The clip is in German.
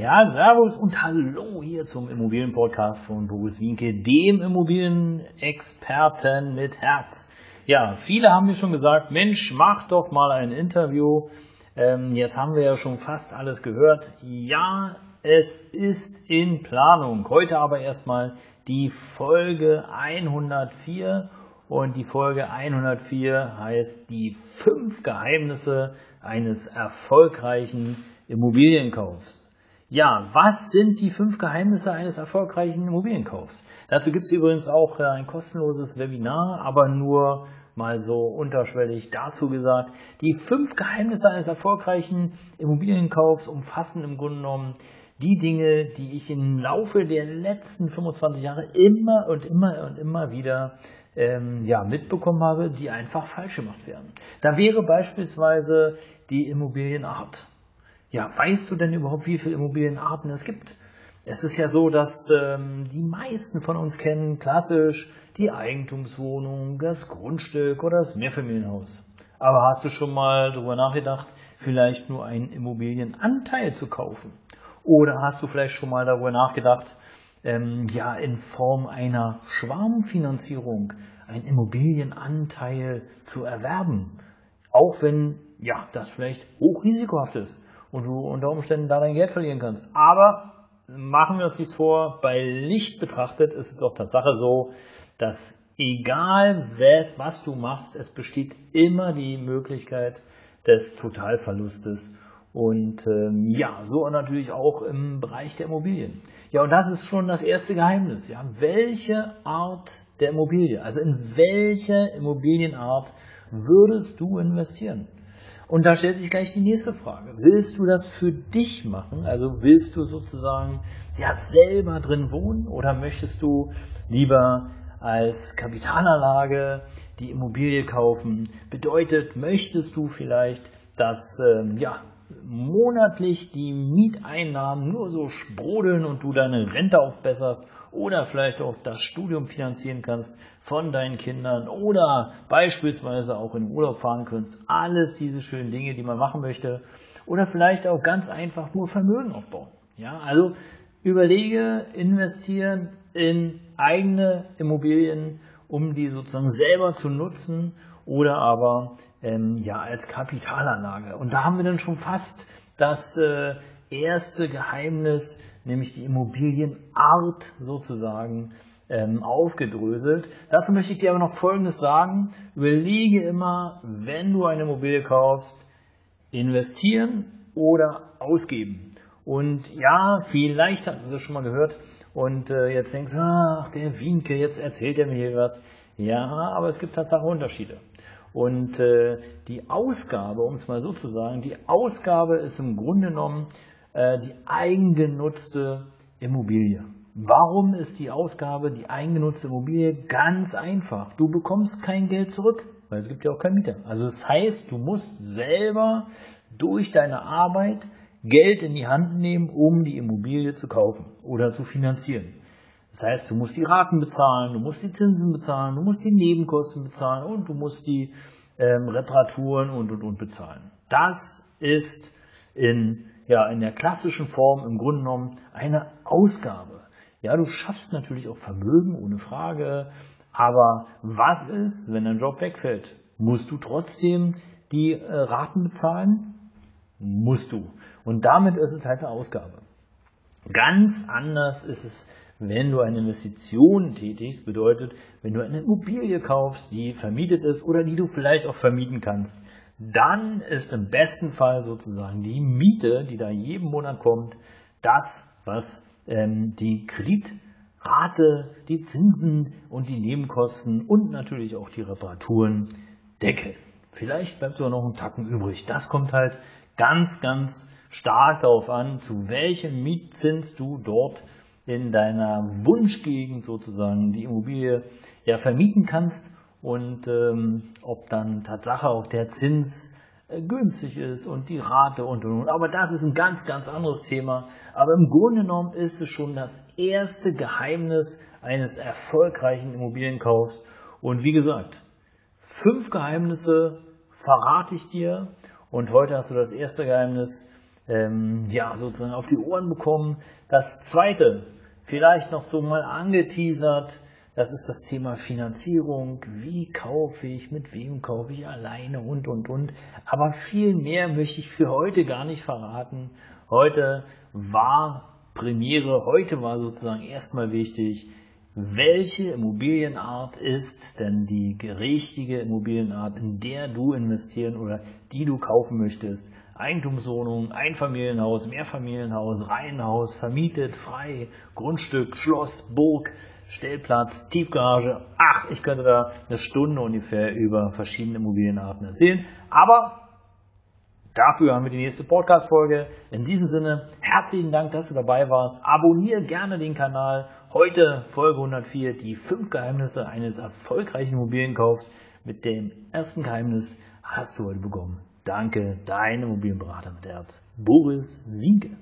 Ja, Servus und Hallo hier zum Immobilienpodcast von Boris Wienke, dem Immobilienexperten mit Herz. Ja, viele haben mir schon gesagt, Mensch, mach doch mal ein Interview. Ähm, jetzt haben wir ja schon fast alles gehört. Ja, es ist in Planung. Heute aber erstmal die Folge 104 und die Folge 104 heißt die fünf Geheimnisse eines erfolgreichen Immobilienkaufs. Ja, was sind die fünf Geheimnisse eines erfolgreichen Immobilienkaufs? Dazu gibt es übrigens auch äh, ein kostenloses Webinar, aber nur mal so unterschwellig dazu gesagt. Die fünf Geheimnisse eines erfolgreichen Immobilienkaufs umfassen im Grunde genommen die Dinge, die ich im Laufe der letzten 25 Jahre immer und immer und immer wieder ähm, ja, mitbekommen habe, die einfach falsch gemacht werden. Da wäre beispielsweise die Immobilienart. Ja, weißt du denn überhaupt, wie viele Immobilienarten es gibt? Es ist ja so, dass ähm, die meisten von uns kennen klassisch die Eigentumswohnung, das Grundstück oder das Mehrfamilienhaus. Aber hast du schon mal darüber nachgedacht, vielleicht nur einen Immobilienanteil zu kaufen? Oder hast du vielleicht schon mal darüber nachgedacht, ähm, ja, in Form einer Schwarmfinanzierung einen Immobilienanteil zu erwerben? Auch wenn, ja, das vielleicht hochrisikohaft ist und du unter Umständen da dein Geld verlieren kannst. Aber machen wir uns nichts vor, bei Licht betrachtet ist es doch Tatsache so, dass egal was, was du machst, es besteht immer die Möglichkeit des Totalverlustes. Und ähm, ja, so natürlich auch im Bereich der Immobilien. Ja, und das ist schon das erste Geheimnis. Ja, welche Art der Immobilie, also in welche Immobilienart würdest du investieren? Und da stellt sich gleich die nächste Frage. Willst du das für dich machen? Also willst du sozusagen ja selber drin wohnen oder möchtest du lieber als Kapitalanlage die Immobilie kaufen? Bedeutet, möchtest du vielleicht, dass ähm, ja monatlich die Mieteinnahmen nur so sprudeln und du deine Rente aufbesserst oder vielleicht auch das Studium finanzieren kannst von deinen Kindern oder beispielsweise auch in Urlaub fahren kannst. Alles diese schönen Dinge, die man machen möchte. Oder vielleicht auch ganz einfach nur Vermögen aufbauen. Ja, also überlege, investieren in eigene Immobilien, um die sozusagen selber zu nutzen oder aber ähm, ja als Kapitalanlage. Und da haben wir dann schon fast das äh, erste Geheimnis, nämlich die Immobilienart sozusagen ähm, aufgedröselt. Dazu möchte ich dir aber noch Folgendes sagen. Überlege immer, wenn du eine Immobilie kaufst, investieren oder ausgeben. Und ja, vielleicht hast du das schon mal gehört und äh, jetzt denkst du, ach, der Winke, jetzt erzählt er mir hier was. Ja, aber es gibt tatsächlich Unterschiede. Und äh, die Ausgabe, um es mal so zu sagen, die Ausgabe ist im Grunde genommen äh, die eigengenutzte Immobilie. Warum ist die Ausgabe die eigengenutzte Immobilie? Ganz einfach. Du bekommst kein Geld zurück, weil es gibt ja auch keinen Mieter. Also das heißt, du musst selber durch deine Arbeit Geld in die Hand nehmen, um die Immobilie zu kaufen oder zu finanzieren. Das heißt, du musst die Raten bezahlen, du musst die Zinsen bezahlen, du musst die Nebenkosten bezahlen und du musst die ähm, Reparaturen und und und bezahlen. Das ist in, ja, in der klassischen Form im Grunde genommen eine Ausgabe. Ja, du schaffst natürlich auch Vermögen, ohne Frage. Aber was ist, wenn dein Job wegfällt? Musst du trotzdem die äh, Raten bezahlen? Musst du. Und damit ist es halt eine Ausgabe. Ganz anders ist es wenn du eine Investition tätigst, bedeutet, wenn du eine Immobilie kaufst, die vermietet ist oder die du vielleicht auch vermieten kannst, dann ist im besten Fall sozusagen die Miete, die da jeden Monat kommt, das, was ähm, die Kreditrate, die Zinsen und die Nebenkosten und natürlich auch die Reparaturen deckeln. Vielleicht bleibt sogar noch ein Tacken übrig. Das kommt halt ganz, ganz stark darauf an, zu welchem Mietzins du dort in deiner Wunschgegend sozusagen die Immobilie ja vermieten kannst und ähm, ob dann Tatsache auch der Zins äh, günstig ist und die Rate und und und. Aber das ist ein ganz, ganz anderes Thema. Aber im Grunde genommen ist es schon das erste Geheimnis eines erfolgreichen Immobilienkaufs. Und wie gesagt, fünf Geheimnisse verrate ich dir. Und heute hast du das erste Geheimnis ähm, ja sozusagen auf die Ohren bekommen. Das zweite, vielleicht noch so mal angeteasert, das ist das Thema Finanzierung. Wie kaufe ich, mit wem kaufe ich alleine und, und, und. Aber viel mehr möchte ich für heute gar nicht verraten. Heute war Premiere, heute war sozusagen erstmal wichtig, welche Immobilienart ist denn die richtige Immobilienart, in der du investieren oder die du kaufen möchtest? Eigentumswohnung, Einfamilienhaus, Mehrfamilienhaus, Reihenhaus, vermietet, frei, Grundstück, Schloss, Burg, Stellplatz, Tiefgarage. Ach, ich könnte da eine Stunde ungefähr über verschiedene Immobilienarten erzählen. Aber Dafür haben wir die nächste Podcast-Folge. In diesem Sinne, herzlichen Dank, dass du dabei warst. Abonniere gerne den Kanal. Heute Folge 104, die fünf Geheimnisse eines erfolgreichen Immobilienkaufs. Mit dem ersten Geheimnis hast du heute bekommen. Danke, dein Immobilienberater mit Herz, Boris Winke.